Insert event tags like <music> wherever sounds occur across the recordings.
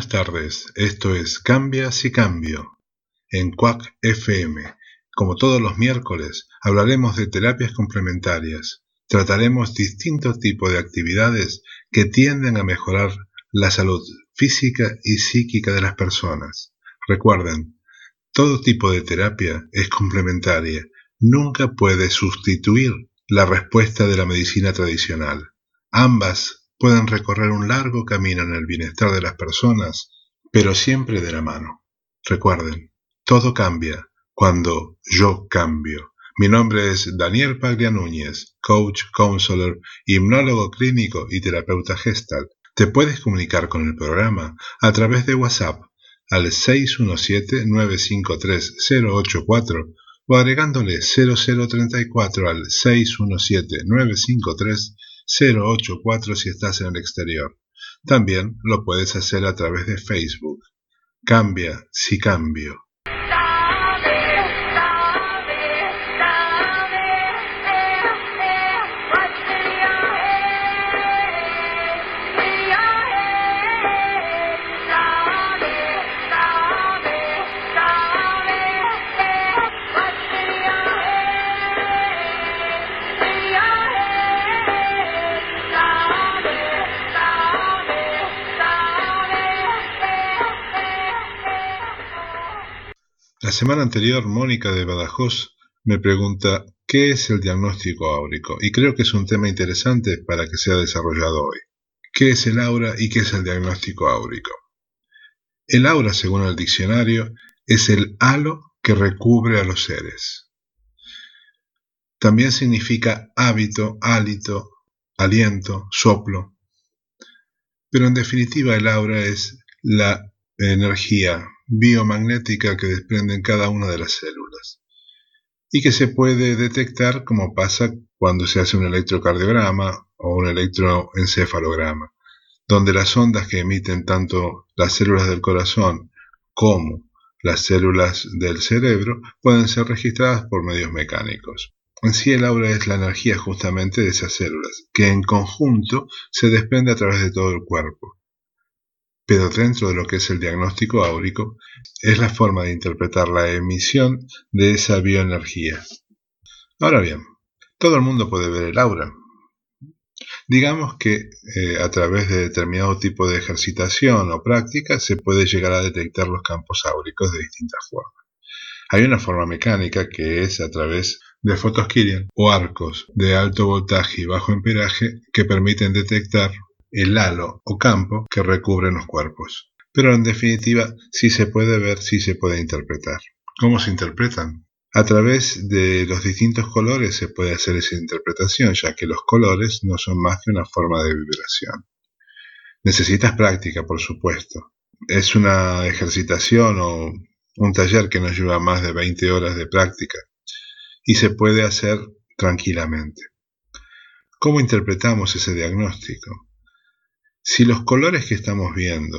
Buenas tardes, esto es Cambia si cambio en Quack FM. Como todos los miércoles, hablaremos de terapias complementarias. Trataremos distintos tipos de actividades que tienden a mejorar la salud física y psíquica de las personas. Recuerden, todo tipo de terapia es complementaria, nunca puede sustituir la respuesta de la medicina tradicional. Ambas pueden recorrer un largo camino en el bienestar de las personas, pero siempre de la mano. Recuerden, todo cambia cuando yo cambio. Mi nombre es Daniel Paglia Núñez, coach, counselor, hipnólogo clínico y terapeuta gestal. Te puedes comunicar con el programa a través de WhatsApp al 617-953-084 o agregándole 0034 al 617-953 084 si estás en el exterior. También lo puedes hacer a través de Facebook. Cambia si cambio. Semana anterior, Mónica de Badajoz me pregunta ¿qué es el diagnóstico áurico? Y creo que es un tema interesante para que sea desarrollado hoy. ¿Qué es el aura y qué es el diagnóstico áurico? El aura, según el diccionario, es el halo que recubre a los seres. También significa hábito, hálito, aliento, soplo. Pero en definitiva el aura es la energía biomagnética que desprenden cada una de las células y que se puede detectar como pasa cuando se hace un electrocardiograma o un electroencefalograma, donde las ondas que emiten tanto las células del corazón como las células del cerebro pueden ser registradas por medios mecánicos. En sí el aura es la energía justamente de esas células, que en conjunto se desprende a través de todo el cuerpo pero dentro de lo que es el diagnóstico áurico, es la forma de interpretar la emisión de esa bioenergía. Ahora bien, todo el mundo puede ver el aura. Digamos que eh, a través de determinado tipo de ejercitación o práctica se puede llegar a detectar los campos áuricos de distintas formas. Hay una forma mecánica que es a través de fotos o arcos de alto voltaje y bajo amperaje que permiten detectar el halo o campo que recubren los cuerpos. Pero en definitiva, sí se puede ver, sí se puede interpretar. ¿Cómo se interpretan? A través de los distintos colores se puede hacer esa interpretación, ya que los colores no son más que una forma de vibración. Necesitas práctica, por supuesto. Es una ejercitación o un taller que nos lleva más de 20 horas de práctica y se puede hacer tranquilamente. ¿Cómo interpretamos ese diagnóstico? Si los colores que estamos viendo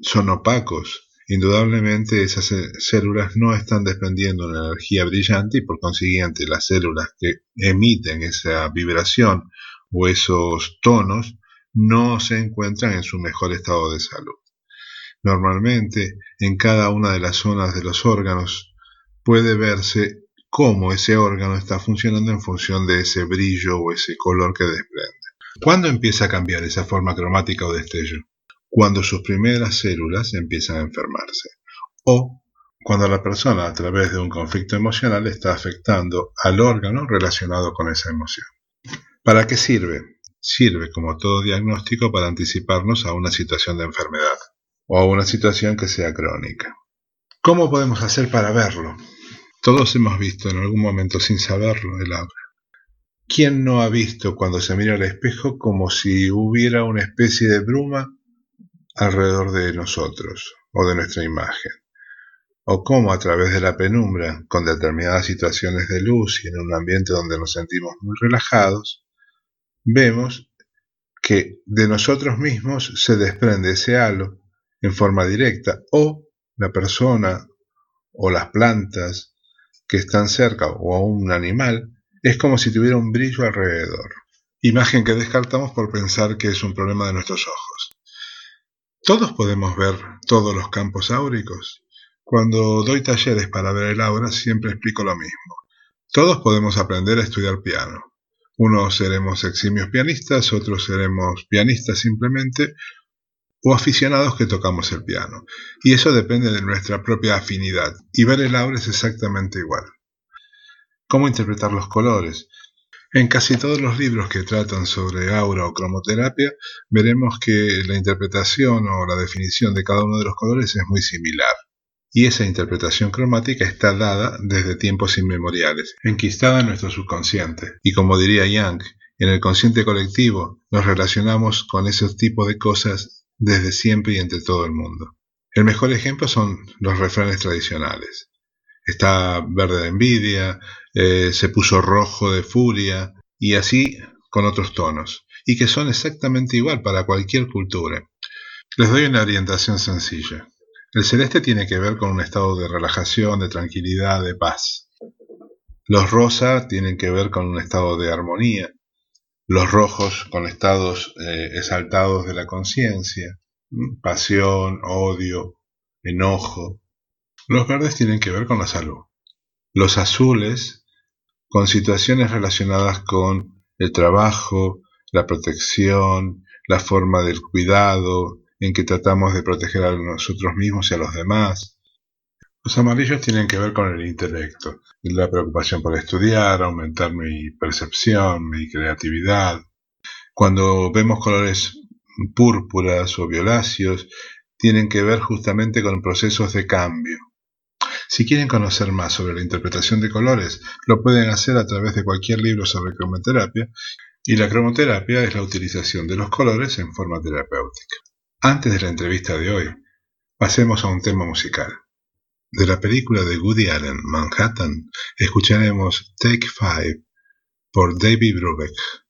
son opacos, indudablemente esas células no están desprendiendo una energía brillante y por consiguiente las células que emiten esa vibración o esos tonos no se encuentran en su mejor estado de salud. Normalmente en cada una de las zonas de los órganos puede verse cómo ese órgano está funcionando en función de ese brillo o ese color que desprende. ¿Cuándo empieza a cambiar esa forma cromática o destello? Cuando sus primeras células empiezan a enfermarse o cuando la persona a través de un conflicto emocional está afectando al órgano relacionado con esa emoción. ¿Para qué sirve? Sirve como todo diagnóstico para anticiparnos a una situación de enfermedad o a una situación que sea crónica. ¿Cómo podemos hacer para verlo? Todos hemos visto en algún momento sin saberlo el aura. ¿Quién no ha visto cuando se mira al espejo como si hubiera una especie de bruma alrededor de nosotros o de nuestra imagen? O cómo a través de la penumbra, con determinadas situaciones de luz y en un ambiente donde nos sentimos muy relajados, vemos que de nosotros mismos se desprende ese halo en forma directa o la persona o las plantas que están cerca o un animal es como si tuviera un brillo alrededor. Imagen que descartamos por pensar que es un problema de nuestros ojos. ¿Todos podemos ver todos los campos áuricos? Cuando doy talleres para ver el aura siempre explico lo mismo. Todos podemos aprender a estudiar piano. Unos seremos eximios pianistas, otros seremos pianistas simplemente, o aficionados que tocamos el piano. Y eso depende de nuestra propia afinidad. Y ver el aura es exactamente igual. ¿Cómo interpretar los colores? En casi todos los libros que tratan sobre aura o cromoterapia, veremos que la interpretación o la definición de cada uno de los colores es muy similar. Y esa interpretación cromática está dada desde tiempos inmemoriales, enquistada en nuestro subconsciente. Y como diría Young, en el consciente colectivo nos relacionamos con ese tipo de cosas desde siempre y entre todo el mundo. El mejor ejemplo son los refranes tradicionales está verde de envidia, eh, se puso rojo de furia, y así con otros tonos, y que son exactamente igual para cualquier cultura. Les doy una orientación sencilla. El celeste tiene que ver con un estado de relajación, de tranquilidad, de paz. Los rosa tienen que ver con un estado de armonía. Los rojos con estados eh, exaltados de la conciencia, pasión, odio, enojo, los verdes tienen que ver con la salud. Los azules con situaciones relacionadas con el trabajo, la protección, la forma del cuidado, en que tratamos de proteger a nosotros mismos y a los demás. Los amarillos tienen que ver con el intelecto, la preocupación por estudiar, aumentar mi percepción, mi creatividad. Cuando vemos colores púrpuras o violáceos, tienen que ver justamente con procesos de cambio, si quieren conocer más sobre la interpretación de colores, lo pueden hacer a través de cualquier libro sobre cromoterapia, y la cromoterapia es la utilización de los colores en forma terapéutica. Antes de la entrevista de hoy, pasemos a un tema musical. De la película de Woody Allen, Manhattan, escucharemos Take Five por David Brubeck.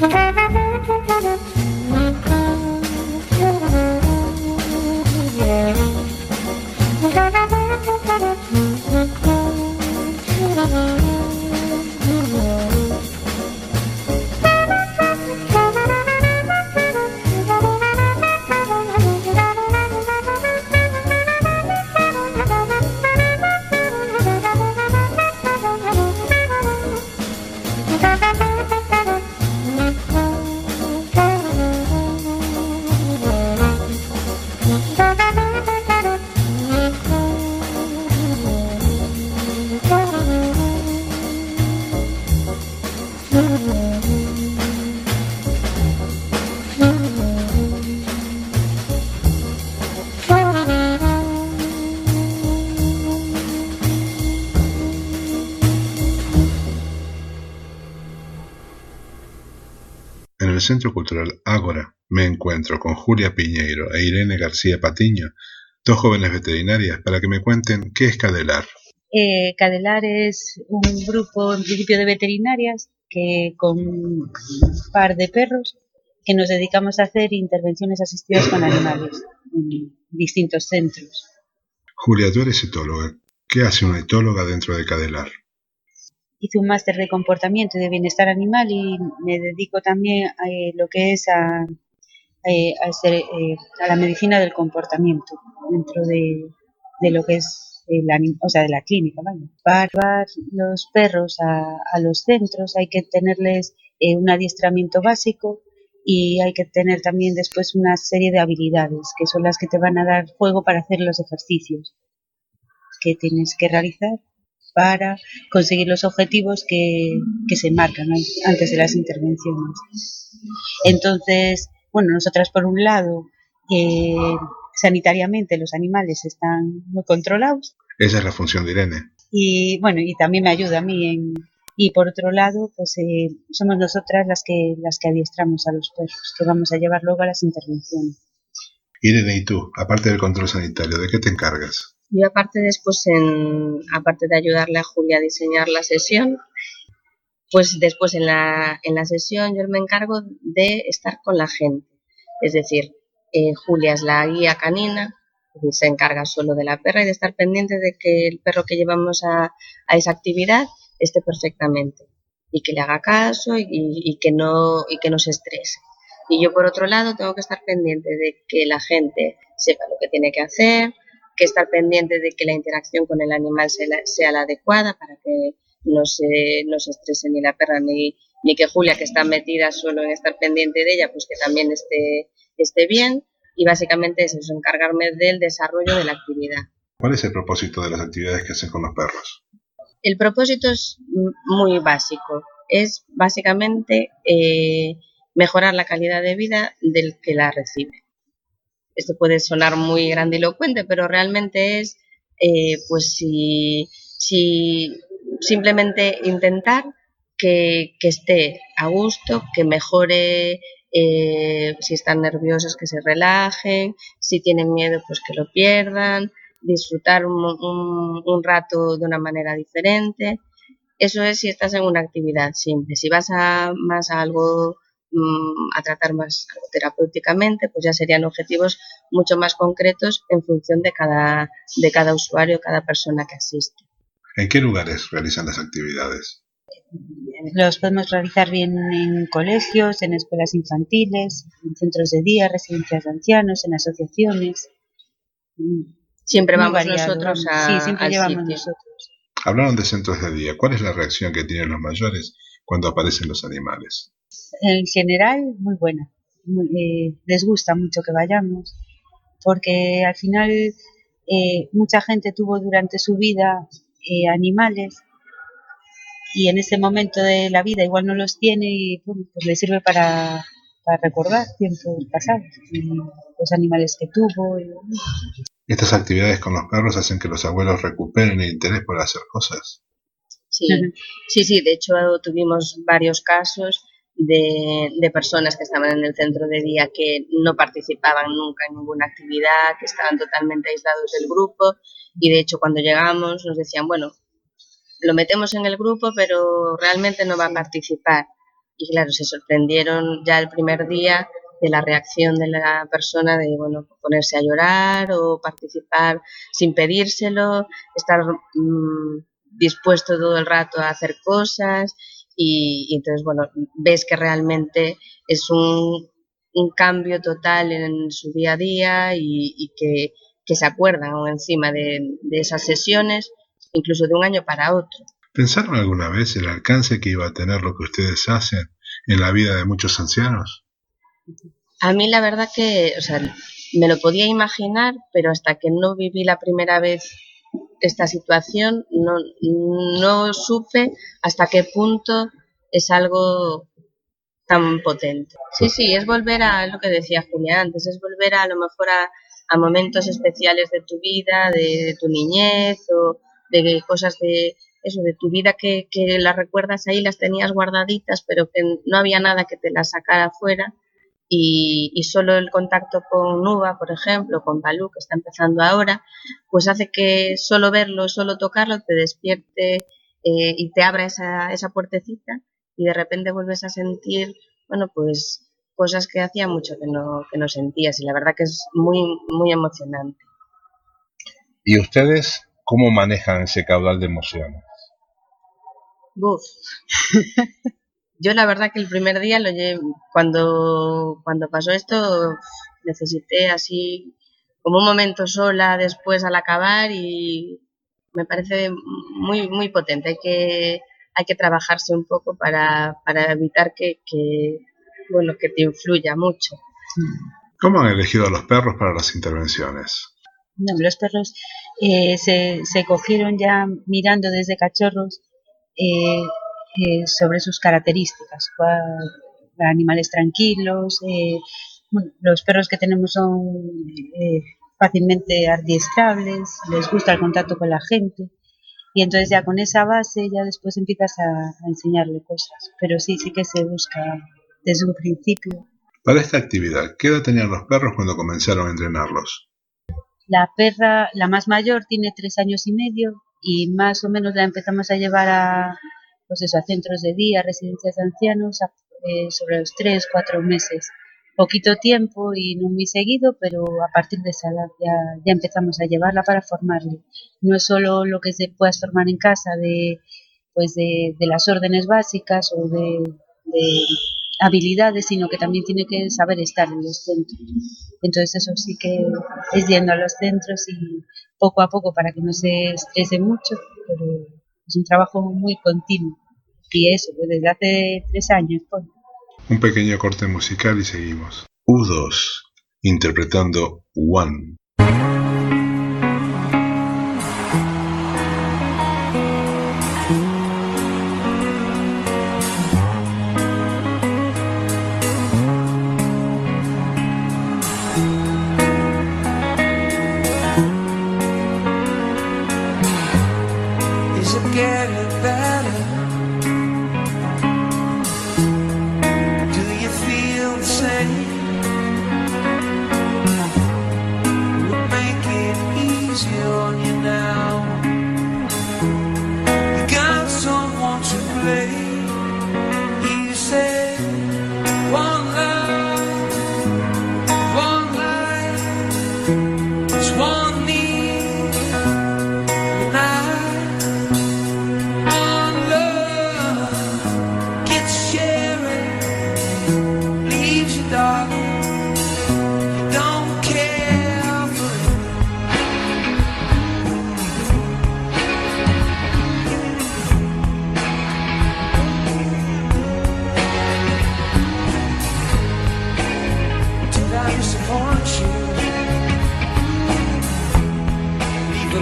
Thank you. Centro Cultural Ágora me encuentro con Julia Piñeiro e Irene García Patiño, dos jóvenes veterinarias, para que me cuenten qué es Cadelar. Eh, Cadelar es un grupo en principio de veterinarias que con un par de perros que nos dedicamos a hacer intervenciones asistidas con animales en distintos centros. Julia, tú eres etóloga. ¿Qué hace una etóloga dentro de Cadelar? Hice un máster de comportamiento y de bienestar animal y me dedico también a eh, lo que es a, eh, eh, a, la medicina del comportamiento dentro de, lo que es la, o sea, de la clínica. Para llevar los perros a, a, los centros hay que tenerles un adiestramiento básico y hay que tener también después una serie de habilidades que son las que te van a dar juego para hacer los ejercicios que tienes que realizar para conseguir los objetivos que, se marcan antes de las intervenciones. Entonces, bueno, nosotras por un lado, eh, sanitariamente los animales están muy controlados. Esa es la función de Irene. Y bueno, y también me ayuda a mí en, y por otro lado, pues eh, somos nosotras las que las que adiestramos a los perros, que vamos a llevar luego a las intervenciones. Irene, ¿y tú, aparte del control sanitario, de qué te encargas? Yo aparte después, en, aparte de ayudarle a Julia a diseñar la sesión, pues después en la, en la sesión yo me encargo de estar con la gente. Es decir, eh, Julia es la guía canina, y se encarga solo de la perra y de estar pendiente de que el perro que llevamos a, a esa actividad esté perfectamente y que le haga caso y, y, que no, y que no se estrese. Y yo por otro lado tengo que estar pendiente de que la gente sepa lo que tiene que hacer, que estar pendiente de que la interacción con el animal sea la, adecuada para que no se, no se estrese ni la perra ni, ni que Julia, que está metida solo en estar pendiente de ella, pues que también esté, esté bien. Y básicamente es eso, encargarme del desarrollo de la actividad. ¿Cuál es el propósito de las actividades que hacen con los perros? El propósito es muy básico. Es básicamente eh, mejorar la calidad de vida del que la recibe esto puede sonar muy grandilocuente, pero realmente es, eh, pues si, simplemente intentar que, esté a gusto, que mejore, eh, si están nerviosos que se relajen, si tienen miedo pues que lo pierdan, disfrutar un, un rato de una manera diferente. Eso es si estás en una actividad simple. Si vas a más a algo a tratar más terapéuticamente, pues ya serían objetivos mucho más concretos en función de cada, de cada usuario, cada persona que asiste. ¿En qué lugares realizan las actividades? Los podemos realizar bien en colegios, en escuelas infantiles, en centros de día, residencias de ancianos, en asociaciones. Siempre vamos nosotros a, sí, siempre llevamos nosotros. Hablaron de centros de día. ¿Cuál es la reacción que tienen los mayores cuando aparecen los animales? En general muy buena. Eh, les gusta mucho que vayamos, porque al final eh, mucha gente tuvo durante su vida eh, animales y en ese momento de la vida igual no los tiene y pues le sirve para, recordar tiempos pasados y los animales que tuvo. Estas actividades con los perros hacen que los abuelos recuperen el interés por hacer cosas. Sí, sí, sí, de hecho tuvimos varios casos de, personas que estaban en el centro de día que no participaban nunca en ninguna actividad, que estaban totalmente aislados del grupo. Y de hecho cuando llegamos nos decían, bueno, lo metemos en el grupo pero realmente no va a participar. y claro, se sorprendieron ya el primer día de la reacción de la persona de bueno ponerse a llorar o participar sin pedírselo, estar mm, dispuesto todo el rato a hacer cosas y, entonces bueno ves que realmente es un, un, cambio total en su día a día y, que, que, se acuerdan encima de, de esas sesiones incluso de un año para otro. ¿Pensaron alguna vez el alcance que iba a tener lo que ustedes hacen en la vida de muchos ancianos? A mí la verdad que, o sea, me lo podía imaginar, pero hasta que no viví la primera vez esta situación, no, no supe hasta qué punto es algo tan potente. Sí, sí, es volver a lo que decía Julia antes, es volver a, lo mejor a, momentos especiales de tu vida, de, tu niñez o de cosas de eso, de tu vida que, que las recuerdas ahí, las tenías guardaditas, pero que no había nada que te las sacara afuera y, solo el contacto con Nuba, por ejemplo, con Balú, que está empezando ahora, pues hace que solo verlo, solo tocarlo te despierte eh, y te abra esa, esa puertecita y de repente vuelves a sentir, bueno, pues cosas que hacía mucho que no, que no sentías y la verdad que es muy, muy emocionante. ¿Y ustedes cómo manejan ese caudal de emociones? Buf. <laughs> Yo la verdad que el primer día lo cuando, cuando pasó esto necesité así como un momento sola después al acabar y me parece muy muy potente. Hay que, hay que trabajarse un poco para, evitar que, bueno, que te influya mucho. ¿Cómo han elegido a los perros para las intervenciones? No, los perros eh, se, se cogieron ya mirando desde cachorros eh, eh, sobre sus características, animales tranquilos, eh, los perros que tenemos son eh, fácilmente adiestrables, les gusta el contacto con la gente y entonces ya con esa base ya después empiezas a, enseñarle cosas, pero sí, sí que se busca desde un principio. Para esta actividad, ¿qué edad tenían los perros cuando comenzaron a entrenarlos? La perra, la más mayor, tiene tres años y medio y más o menos la empezamos a llevar a, pues eso, a centros de día, residencias de ancianos, eh, sobre los tres, cuatro meses. Poquito tiempo y no muy seguido, pero a partir de esa edad ya, empezamos a llevarla para formarle. No es solo lo que se pueda formar en casa de, pues de, de las órdenes básicas o de, de habilidades, sino que también tiene que saber estar en los centros. Entonces eso sí que es yendo a los centros y poco a poco para que no se estrese mucho, pero es un trabajo muy continuo. Y eso, pues desde hace tres años. Pues. Un pequeño corte musical y seguimos. U2, interpretando One.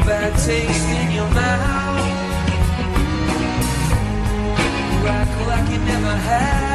bad taste in your mouth. You act like you never had.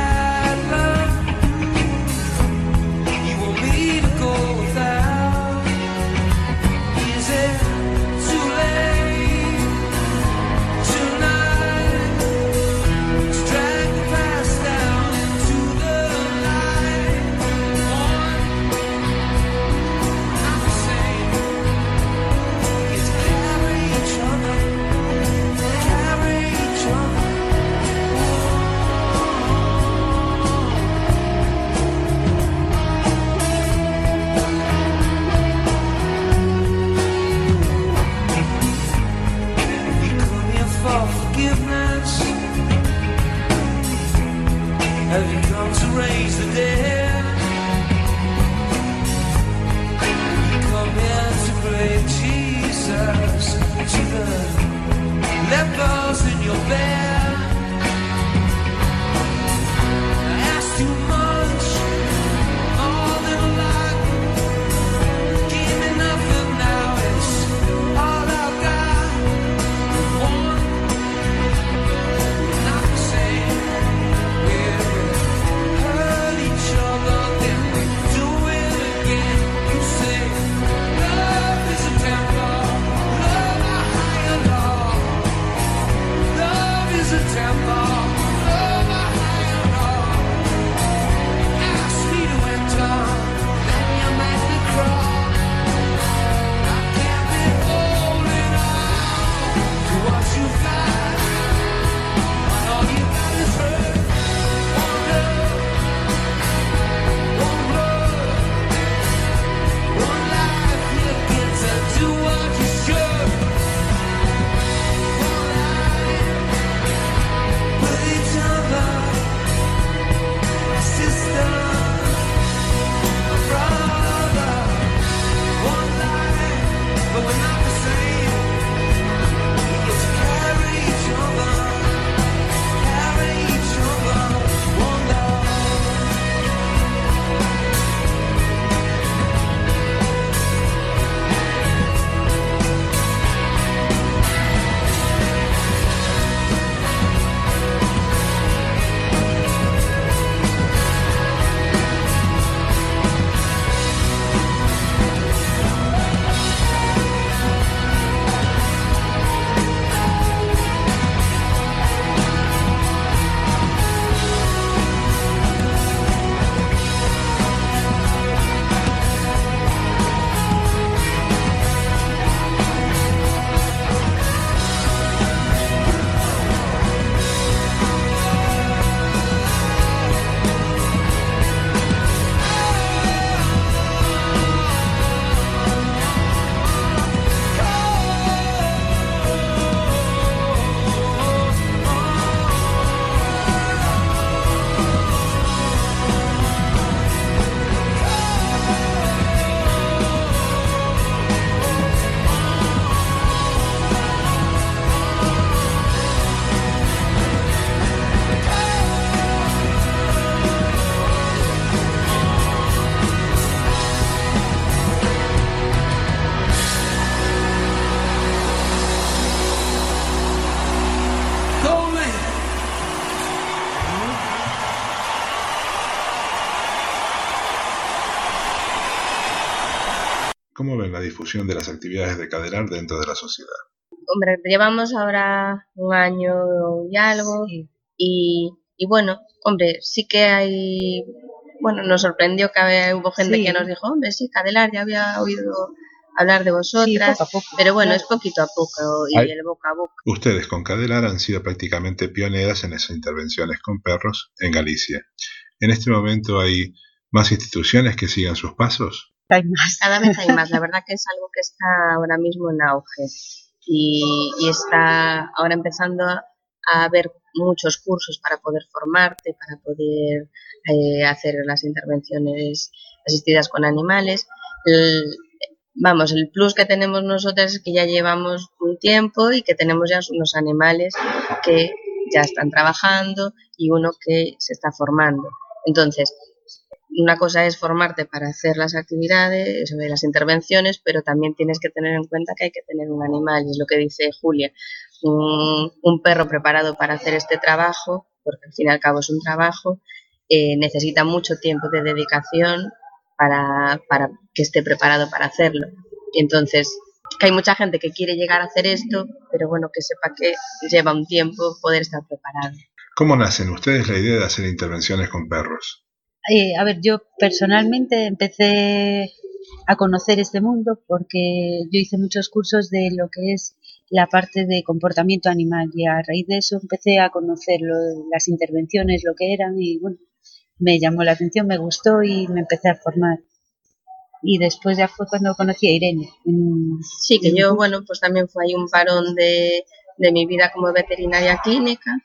De las actividades de Cadelar dentro de la sociedad? Hombre, llevamos ahora un año y algo y, bueno, hombre, sí que hay, bueno, nos sorprendió que hubo gente que nos dijo, hombre, sí, Cadelar ya había oído hablar de vosotras, pero bueno, es poquito a poco y el boca a boca. Ustedes con Cadelar han sido prácticamente pioneras en esas intervenciones con perros en Galicia. En este momento hay más instituciones que sigan sus pasos más. Cada vez hay más. La verdad que es algo que está ahora mismo en auge y, está ahora empezando a, haber muchos cursos para poder formarte, para poder eh, hacer las intervenciones asistidas con animales. vamos, el plus que tenemos nosotros es que ya llevamos un tiempo y que tenemos ya unos animales que ya están trabajando y uno que se está formando. Entonces, una cosa es formarte para hacer las actividades, las intervenciones, pero también tienes que tener en cuenta que hay que tener un animal, y es lo que dice Julia, un, perro preparado para hacer este trabajo, porque al fin y al cabo es un trabajo, eh, necesita mucho tiempo de dedicación para, que esté preparado para hacerlo. Entonces, que hay mucha gente que quiere llegar a hacer esto, pero bueno, que sepa que lleva un tiempo poder estar preparado. ¿Cómo nacen ustedes la idea de hacer intervenciones con perros? Eh, a ver, yo personalmente empecé a conocer este mundo porque yo hice muchos cursos de lo que es la parte de comportamiento animal y a raíz de eso empecé a conocer las intervenciones, lo que eran y bueno, me llamó la atención, me gustó y me empecé a formar. Y después ya fue cuando conocí a Irene. sí, que yo, bueno, pues también fue ahí un parón de, de mi vida como veterinaria clínica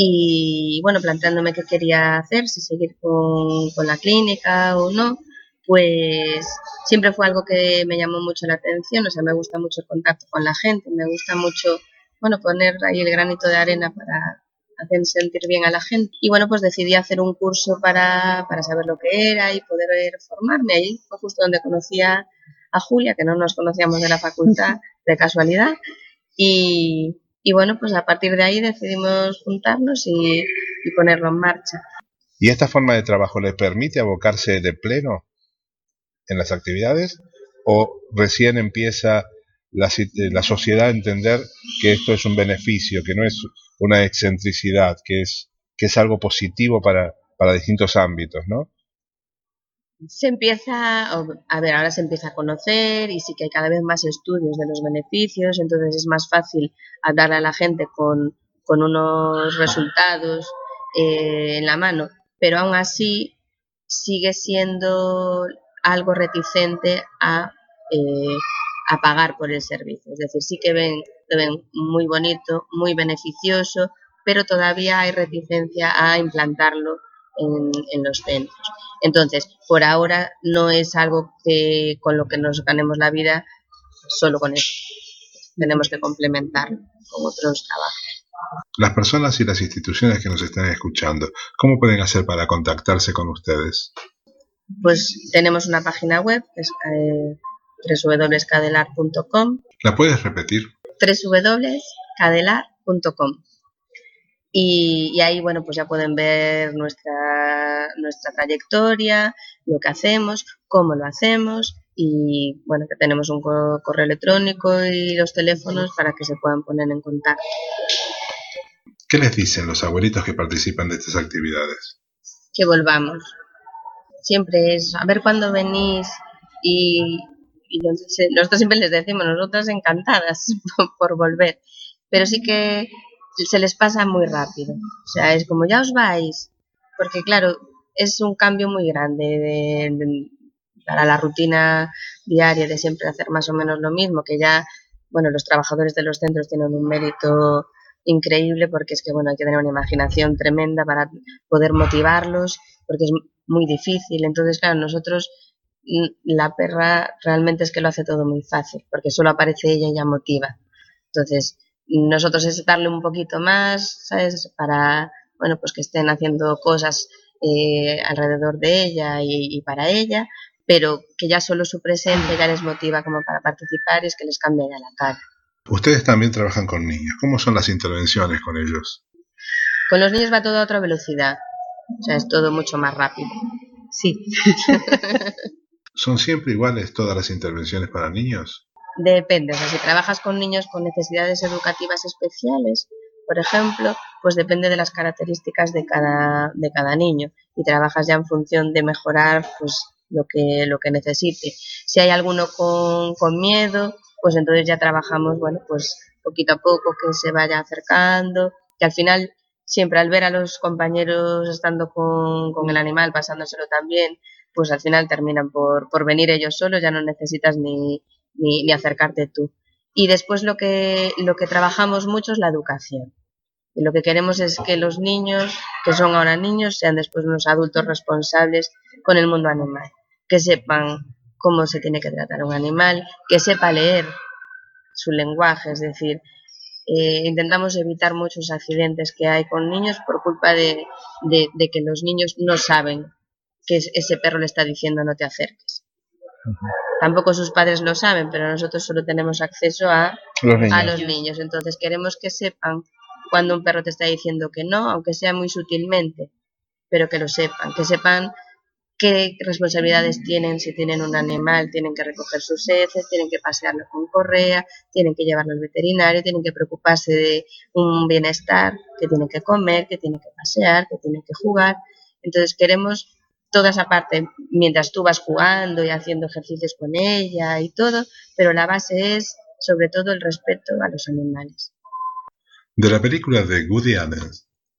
y bueno, planteándome qué quería hacer, si seguir con, con, la clínica o no, pues siempre fue algo que me llamó mucho la atención, o sea, me gusta mucho el contacto con la gente, me gusta mucho, bueno, poner ahí el granito de arena para hacer sentir bien a la gente. Y bueno, pues decidí hacer un curso para, para saber lo que era y poder formarme. Ahí fue justo donde conocí a, a Julia, que no nos conocíamos de la facultad <laughs> de casualidad. Y, y bueno, pues a partir de ahí decidimos juntarnos y, ponerlo en marcha. ¿Y esta forma de trabajo le permite abocarse de pleno en las actividades o recién empieza la, la, sociedad a entender que esto es un beneficio, que no es una excentricidad, que es, que es algo positivo para, para distintos ámbitos, ¿no? Se empieza, a ver, ahora se empieza a conocer y sí que hay cada vez más estudios de los beneficios, entonces es más fácil hablarle a la gente con, unos resultados eh, en la mano, pero aún así sigue siendo algo reticente a, eh, a pagar por el servicio. Es decir, sí que ven, lo ven muy bonito, muy beneficioso, pero todavía hay reticencia a implantarlo en, en, los centros. Entonces, por ahora no es algo que con lo que nos ganemos la vida solo con eso. Tenemos que complementarlo con otros trabajos. Las personas y las instituciones que nos están escuchando, ¿cómo pueden hacer para contactarse con ustedes? Pues tenemos una página web, que es eh, www.cadelar.com. ¿La puedes repetir? www.cadelar.com. Y, y, ahí, bueno, pues ya pueden ver nuestra, nuestra trayectoria, lo que hacemos, cómo lo hacemos y, bueno, que tenemos un correo electrónico y los teléfonos para que se puedan poner en contacto. ¿Qué les dicen los abuelitos que participan de estas actividades? Que volvamos. Siempre es, a ver cuándo venís y, nosotros siempre les decimos, nosotras encantadas <laughs> por, volver, pero sí que se les pasa muy rápido. O sea, es como ya os vais, porque claro, es un cambio muy grande para la rutina diaria de siempre hacer más o menos lo mismo, que ya, bueno, los trabajadores de los centros tienen un mérito increíble porque es que bueno hay que tener una imaginación tremenda para poder motivarlos porque es muy difícil. Entonces claro nosotros mm, la perra realmente es que lo hace todo muy fácil porque solo aparece ella y ya motiva. Entonces nosotros es darle un poquito más sabes para bueno pues que estén haciendo cosas eh, alrededor de ella y, y para ella pero que ya solo su presencia ya les motiva como para participar y es que les cambia ya la cara Ustedes también trabajan con niños. ¿Cómo son las intervenciones con ellos? Con los niños va todo a otra velocidad. O sea, es todo mucho más rápido. Sí. <laughs> ¿Son siempre iguales todas las intervenciones para niños? Depende. O sea, si trabajas con niños con necesidades educativas especiales, por ejemplo, pues depende de las características de cada, de cada niño y trabajas ya en función de mejorar pues lo que, lo que necesite. Si hay alguno con, con miedo, pues entonces ya trabajamos, bueno, pues poquito a poco que se vaya acercando, que al final siempre al ver a los compañeros estando con, con el animal, pasándoselo también, pues al final terminan por, por venir ellos solos, ya no necesitas ni, ni, ni, acercarte tú. Y después lo que, lo que trabajamos mucho es la educación. Y lo que queremos es que los niños, que son ahora niños, sean después unos adultos responsables con el mundo animal, que sepan cómo se tiene que tratar un animal, que sepa leer su lenguaje, es decir, eh, intentamos evitar muchos accidentes que hay con niños por culpa de, de, que los niños no saben que ese perro le está diciendo no te acerques. Tampoco sus padres lo saben, pero nosotros solo tenemos acceso a los, a los niños. Entonces queremos que sepan cuando un perro te está diciendo que no, aunque sea muy sutilmente, pero que lo sepan, que sepan qué responsabilidades tienen si tienen un animal, tienen que recoger sus heces, tienen que pasearlo con correa, tienen que llevarlo al veterinario, tienen que preocuparse de un bienestar, que tienen que comer, que tienen que pasear, que tienen que jugar. Entonces queremos toda esa parte mientras tú vas jugando y haciendo ejercicios con ella y todo, pero la base es sobre todo el respeto a los animales. De la película de Woody Allen,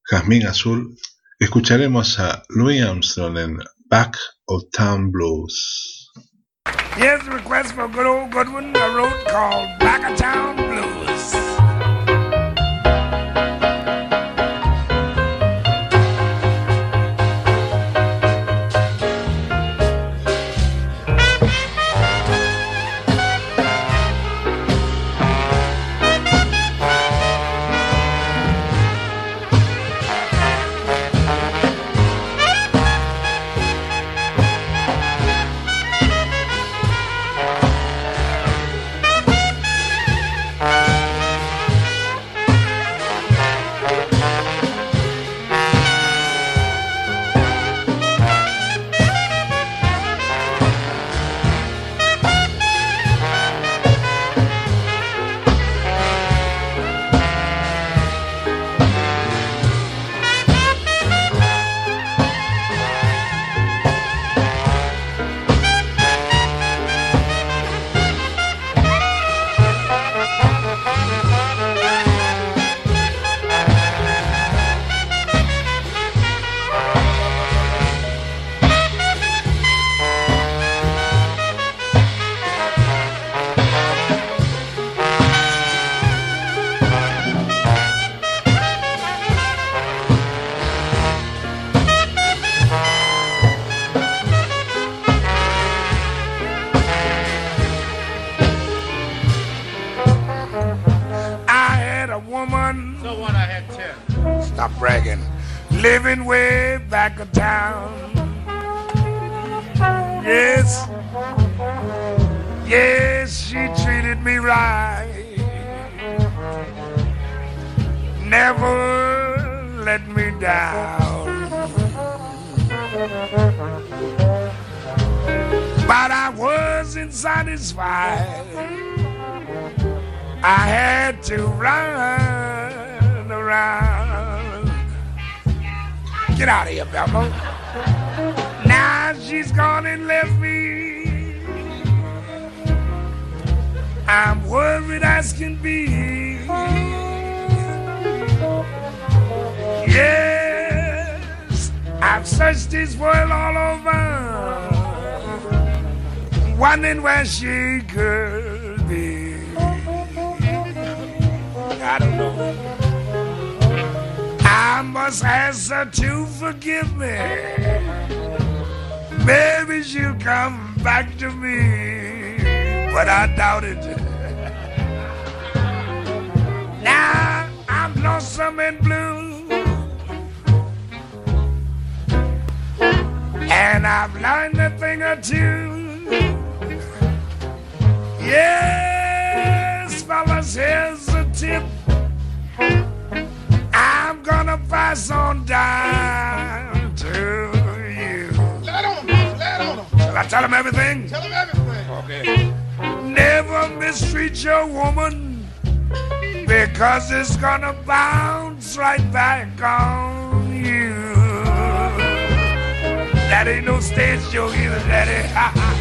Jazmín Azul, escucharemos a Louis Armstrong en Back of Town Blues. Here's a request for good old Goodwin, a road called Back of Town Blues. Me right. Never let me down. But I wasn't satisfied. I had to run around. Get out of here, Velma. Now she's gone and left me. I'm worried as can be. Yes, I've searched this world all over, wondering where she could be. I don't know. I must ask her to forgive me. Maybe she'll come back to me, but I doubt it. Now I'm lonesome and blue. And I've learned a thing or two. Yes, fellas, here's a tip. I'm gonna pass on down to you. Let on, boss, let on him. Shall I tell him everything? Tell him everything. Okay. Never mistreat your woman because it's gonna bounce right back on you. That ain't no stage joke either, Daddy. <laughs>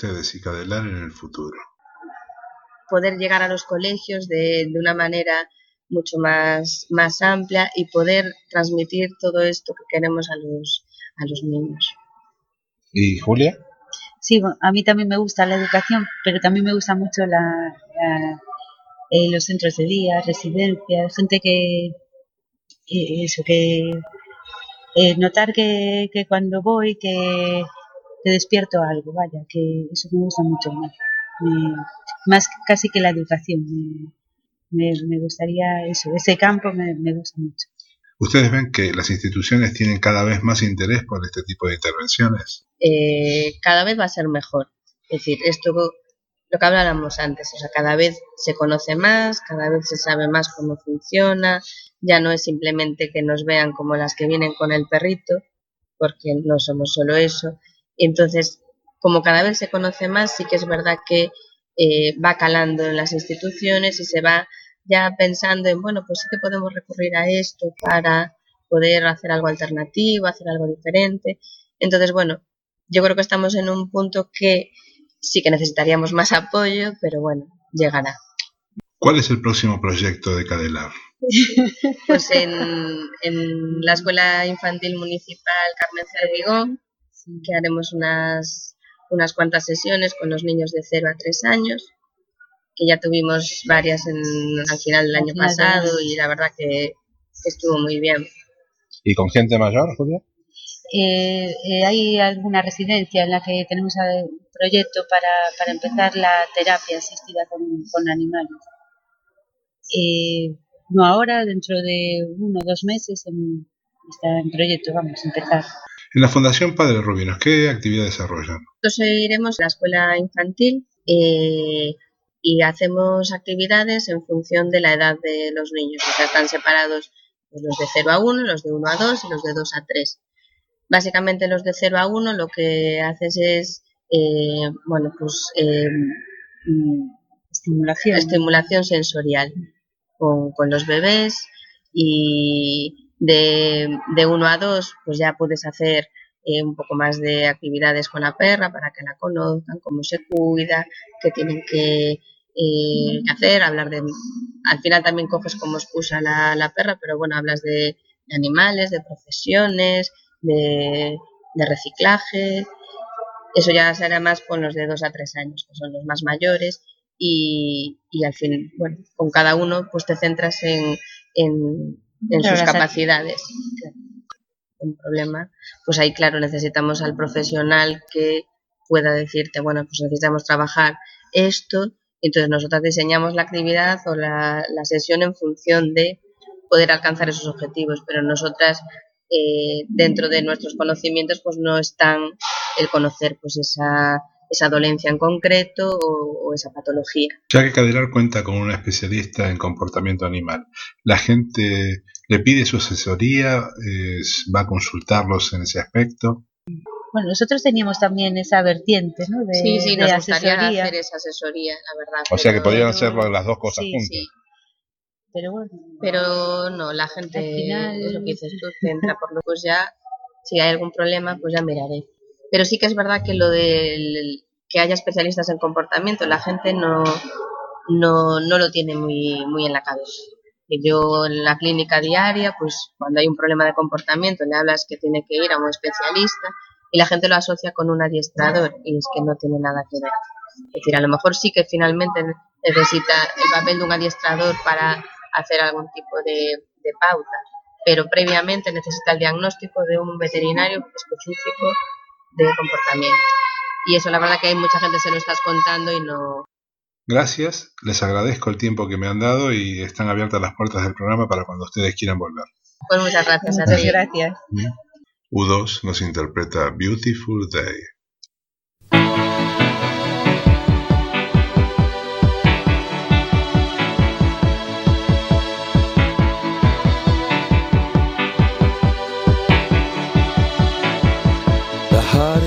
ustedes y Cadelar en el futuro? poder llegar a los colegios de, de una manera mucho más, más amplia y poder transmitir todo esto que queremos a los, a los niños. ¿Y Julia? Sí, a mí también me gusta la educación, pero también me gusta mucho la, la- eh, los centros de día, residencias, gente que, que eso, que eh, notar que, que cuando voy que, que despierto algo, vaya, que eso me gusta mucho más, Me- más casi que la educación, me, me- me gustaría eso, ese campo me, me gusta mucho. ¿Ustedes ven que las instituciones tienen cada vez más interés por este tipo de intervenciones? eh, cada vez va a ser mejor. Es decir, esto lo que hablábamos antes, o sea, cada vez se conoce más, cada vez se sabe más cómo funciona, ya no es simplemente que nos vean como las que vienen con el perrito, porque no somos solo eso. Entonces, como cada vez se conoce más, sí que es verdad que eh, va calando en las instituciones y se va ya pensando en, bueno, pues sí que podemos recurrir a esto para poder hacer algo alternativo, hacer algo diferente. Entonces, bueno, yo creo que estamos en un punto que sí que necesitaríamos más apoyo, pero bueno, llegará. ¿Cuál es el próximo proyecto de Cadelar? <laughs> Pues en, en la Escuela Infantil Municipal Carmen Cervigón, que haremos unas, unas cuantas sesiones con los niños de 0 a 3 años, que ya tuvimos varias en, al final del año pasado y la verdad que, que estuvo muy bien. ¿Y con gente mayor, Julia? Eh, eh, hay alguna residencia en la que tenemos un proyecto para, para empezar la terapia asistida con, con animales. Eh, no ahora, dentro de uno o dos meses en- está en proyecto, vamos a empezar. En la Fundación Padre Rubinos, ¿qué actividad desarrollan? Nosotros iremos a la escuela infantil eh, y hacemos actividades en función de la edad de los niños. O sea, están separados pues, los de 0 a 1, los de 1 a 2 y los de 2 a 3. Básicamente los de 0 a 1 lo que haces es, eh, bueno, pues eh, mm, Estimulación. estimulación sensorial con, con los bebés y de, de 1 a 2 pues ya puedes hacer eh, un poco más de actividades con la perra para que la conozcan, cómo se cuida, qué tienen que eh, hacer, hablar de... Al final también coges como excusa la, la perra, pero bueno, hablas de, de animales, de profesiones, de, de reciclaje. Eso ya será más con los de 2 a 3 años, que son los más mayores y, y al fin, bueno, con cada uno pues te centras en, en, en sus capacidades. Un problema, pues ahí claro necesitamos al profesional que pueda decirte, bueno, pues necesitamos trabajar esto, entonces nosotras diseñamos la actividad o la, la sesión en función de poder alcanzar esos objetivos, pero nosotras eh, dentro de nuestros conocimientos pues no están el conocer pues esa, esa dolencia en concreto o, o esa patología. Ya que Cadelar cuenta con una especialista en comportamiento animal, ¿la gente le pide su asesoría? Es- ¿Va a consultarlos en ese aspecto? Bueno, nosotros teníamos también esa vertiente, ¿no? De, sí, sí, de nos gustaría asesoría, hacer esa asesoría, la verdad. O sea que podrían hacerlo las dos cosas Sí, juntas. Sí, pero bueno. pero no, la gente, Al final- es lo que dices tú, que entra por lo pues ya, si hay algún problema, pues ya miraré. Pero sí que es verdad que lo del que haya especialistas en comportamiento, la gente no, no, no lo tiene muy, muy en la cabeza. Yo en la clínica diaria, pues cuando hay un problema de comportamiento, le hablas que tiene que ir a un especialista y la gente lo asocia con un adiestrador y es que no tiene nada que ver. Es decir, a lo mejor sí que finalmente necesita el papel de un adiestrador para hacer algún tipo de, de pauta, pero previamente necesita el diagnóstico de un veterinario específico de comportamiento. Y eso la verdad que hay mucha gente se lo estás contando y no... Gracias, les agradezco el tiempo que me han dado y están abiertas las puertas del programa para cuando ustedes quieran volver. Pues muchas gracias a Muchas ti. gracias. U2 nos interpreta Beautiful Day.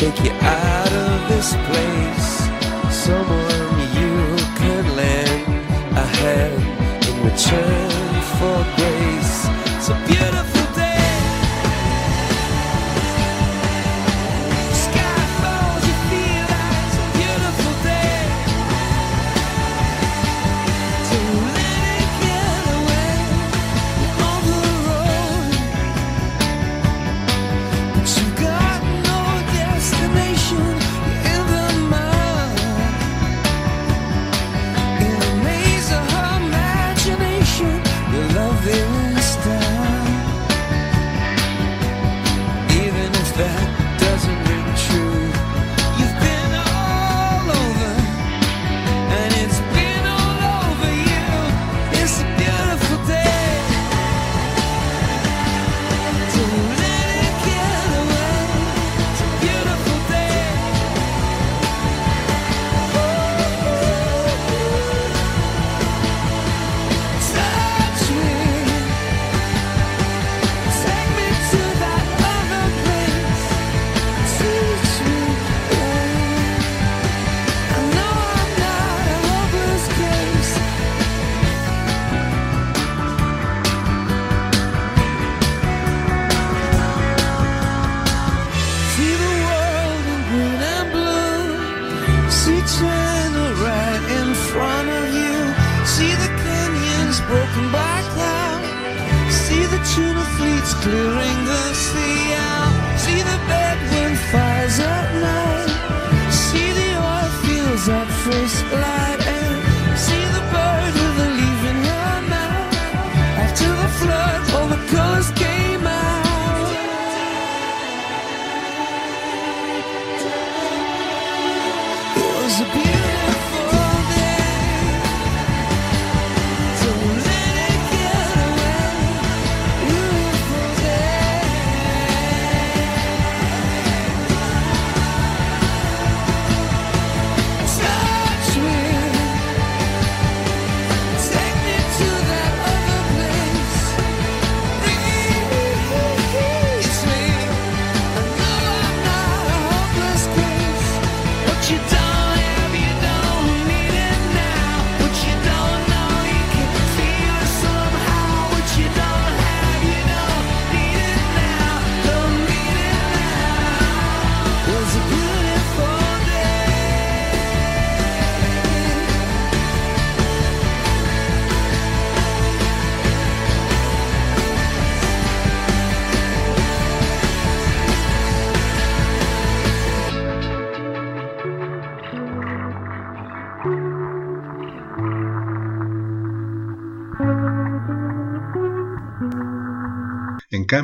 take you out of this place. Someone you can lend a hand in return for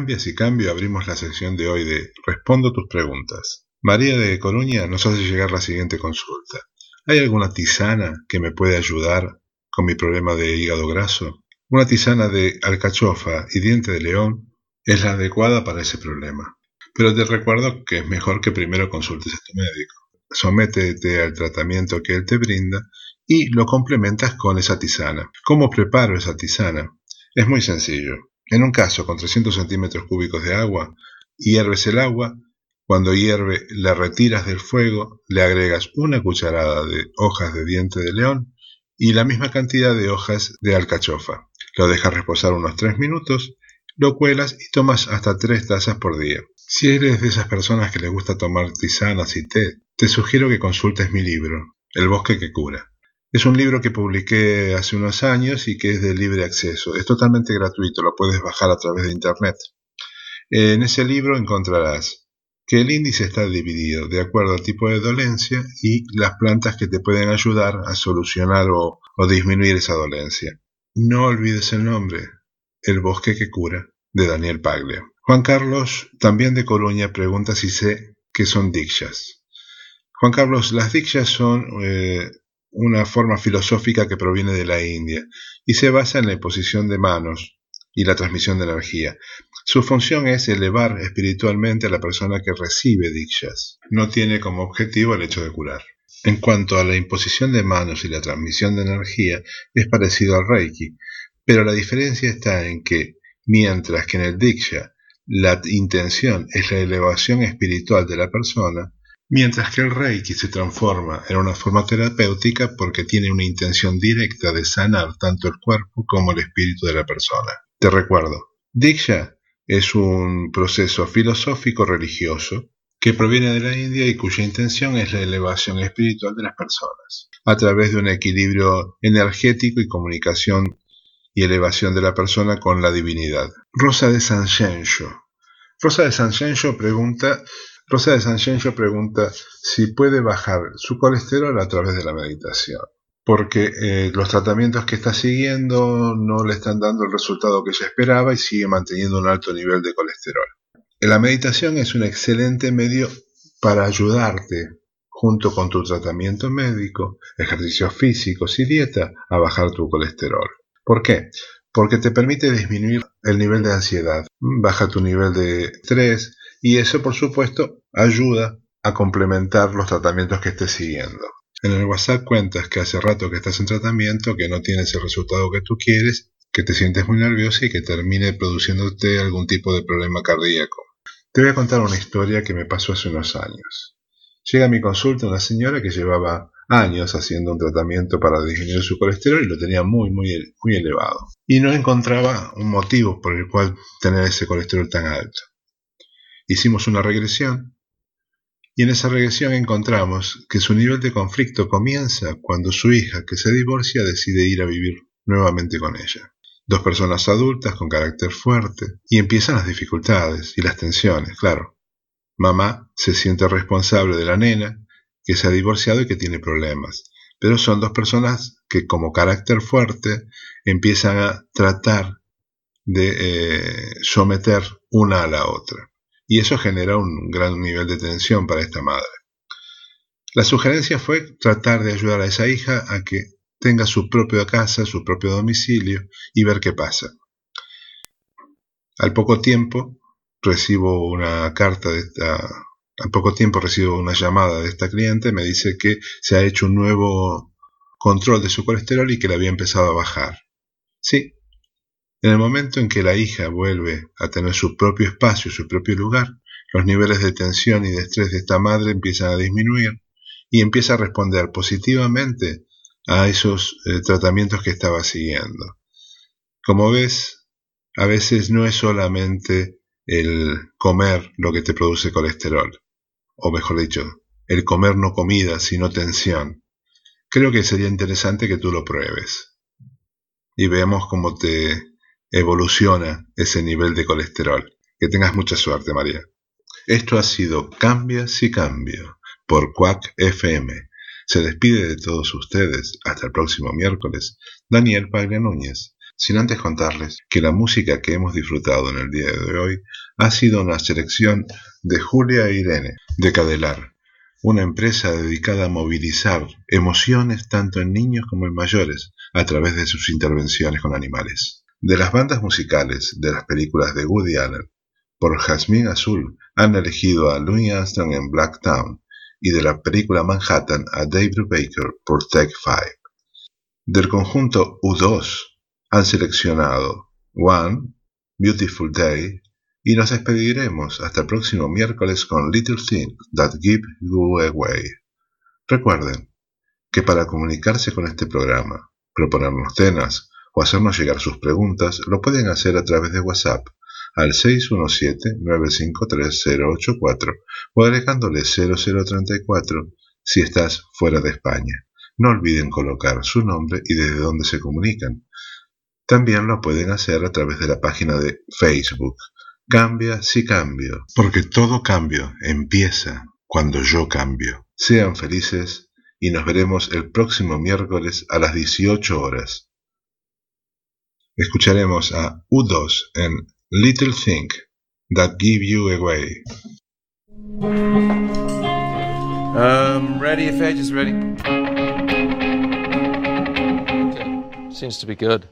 Cambias y Cambio abrimos la sección de hoy de Respondo tus preguntas. María de Coruña nos hace llegar la siguiente consulta. ¿Hay alguna tisana que me puede ayudar con mi problema de hígado graso? Una tisana de alcachofa y diente de león es la adecuada para ese problema. Pero te recuerdo que es mejor que primero consultes a tu médico. Sométete al tratamiento que él te brinda y lo complementas con esa tisana. ¿Cómo preparo esa tisana? Es muy sencillo. En un caso con 300 centímetros cúbicos de agua, hierves el agua, cuando hierve la retiras del fuego, le agregas una cucharada de hojas de diente de león y la misma cantidad de hojas de alcachofa. Lo dejas reposar unos 3 minutos, lo cuelas y tomas hasta 3 tazas por día. Si eres de esas personas que les gusta tomar tisanas y té, te sugiero que consultes mi libro, El bosque que cura. Es un libro que publiqué hace unos años y que es de libre acceso. Es totalmente gratuito, lo puedes bajar a través de internet. En ese libro encontrarás que el índice está dividido de acuerdo al tipo de dolencia y las plantas que te pueden ayudar a solucionar o, disminuir esa dolencia. No olvides el nombre, El bosque que cura, de Daniel Paglia. Juan Carlos, también de Coruña, pregunta si sé qué son dikshas. Juan Carlos, las dikshas son eh, una forma filosófica que proviene de la India y se basa en la imposición de manos y la transmisión de energía. Su función es elevar espiritualmente a la persona que recibe dikshas. No tiene como objetivo el hecho de curar. En cuanto a la imposición de manos y la transmisión de energía, es parecido al Reiki, pero la diferencia está en que, mientras que en el Diksha la intención es la elevación espiritual de la persona, mientras que el Reiki se transforma en una forma terapéutica porque tiene una intención directa de sanar tanto el cuerpo como el espíritu de la persona. Te recuerdo, Diksha es un proceso filosófico religioso que proviene de la India y cuya intención es la elevación espiritual de las personas, a través de un equilibrio energético y comunicación y elevación de la persona con la divinidad. Rosa de Sanxenxo. Rosa de pregunta, Rosa de Sanxenxo pregunta si puede bajar su colesterol a través de la meditación, porque eh, los tratamientos que está siguiendo no le están dando el resultado que ella esperaba y sigue manteniendo un alto nivel de colesterol. La meditación es un excelente medio para ayudarte, junto con tu tratamiento médico, ejercicios físicos y dieta, a bajar tu colesterol. ¿Por qué? Porque te permite disminuir el nivel de ansiedad, baja tu nivel de estrés y eso por supuesto ayuda a complementar los tratamientos que estés siguiendo. En el WhatsApp cuentas que hace rato que estás en tratamiento, que no tienes el resultado que tú quieres, que te sientes muy nervioso y que termine produciéndote algún tipo de problema cardíaco. Te voy a contar una historia que me pasó hace unos años. Llega a mi consulta una señora que llevaba años haciendo un tratamiento para disminuir su colesterol y lo tenía muy, muy, muy elevado. Y no encontraba un motivo por el cual tener ese colesterol tan alto. Hicimos una regresión y en esa regresión encontramos que su nivel de conflicto comienza cuando su hija, que se divorcia, decide ir a vivir nuevamente con ella. Dos personas adultas con carácter fuerte y empiezan las dificultades y las tensiones, claro. Mamá se siente responsable de la nena que se ha divorciado y que tiene problemas, pero son dos personas que como carácter fuerte empiezan a tratar de eh, someter una a la otra. Y eso genera un gran nivel de tensión para esta madre. La sugerencia fue tratar de ayudar a esa hija a que tenga su propia casa, su propio domicilio y ver qué pasa. Al poco tiempo recibo una carta de esta, al poco tiempo recibo una llamada de esta cliente, me dice que se ha hecho un nuevo control de su colesterol y que le había empezado a bajar. Sí, en el momento en que la hija vuelve a tener su propio espacio, su propio lugar, los niveles de tensión y de estrés de esta madre empiezan a disminuir y empieza a responder positivamente a esos eh, tratamientos que estaba siguiendo. Como ves, a veces no es solamente el comer lo que te produce colesterol, o mejor dicho, el comer no comida, sino tensión. Creo que sería interesante que tú lo pruebes y veamos cómo te evoluciona ese nivel de colesterol. Que tengas mucha suerte, María. Esto ha sido Cambia si Cambio por Quack FM. Se despide de todos ustedes hasta el próximo miércoles, Daniel Paglia Núñez, sin antes contarles que la música que hemos disfrutado en el día de hoy ha sido una selección de Julia e Irene, de Cadelar, una empresa dedicada a movilizar emociones tanto en niños como en mayores a través de sus intervenciones con animales. De las bandas musicales de las películas de Woody Allen, por Jasmine Azul han elegido a Louis Armstrong en Black Town y de la película Manhattan a David Baker por Take Five. Del conjunto U2 han seleccionado One, Beautiful Day y nos despediremos hasta el próximo miércoles con Little Things That Give You Away. Recuerden que para comunicarse con este programa, proponernos temas, o hacernos llegar sus preguntas, lo pueden hacer a través de WhatsApp al 617-953-084 o agregándole 0034 si estás fuera de España. No olviden colocar su nombre y desde dónde se comunican. También lo pueden hacer a través de la página de Facebook. Cambia si cambio, porque todo cambio empieza cuando yo cambio. Sean felices y nos veremos el próximo miércoles a las 18 horas. Escucharemos a U2 en Little Thing That Give You Away. Um, ready if Edge is ready. Okay. Seems to be good.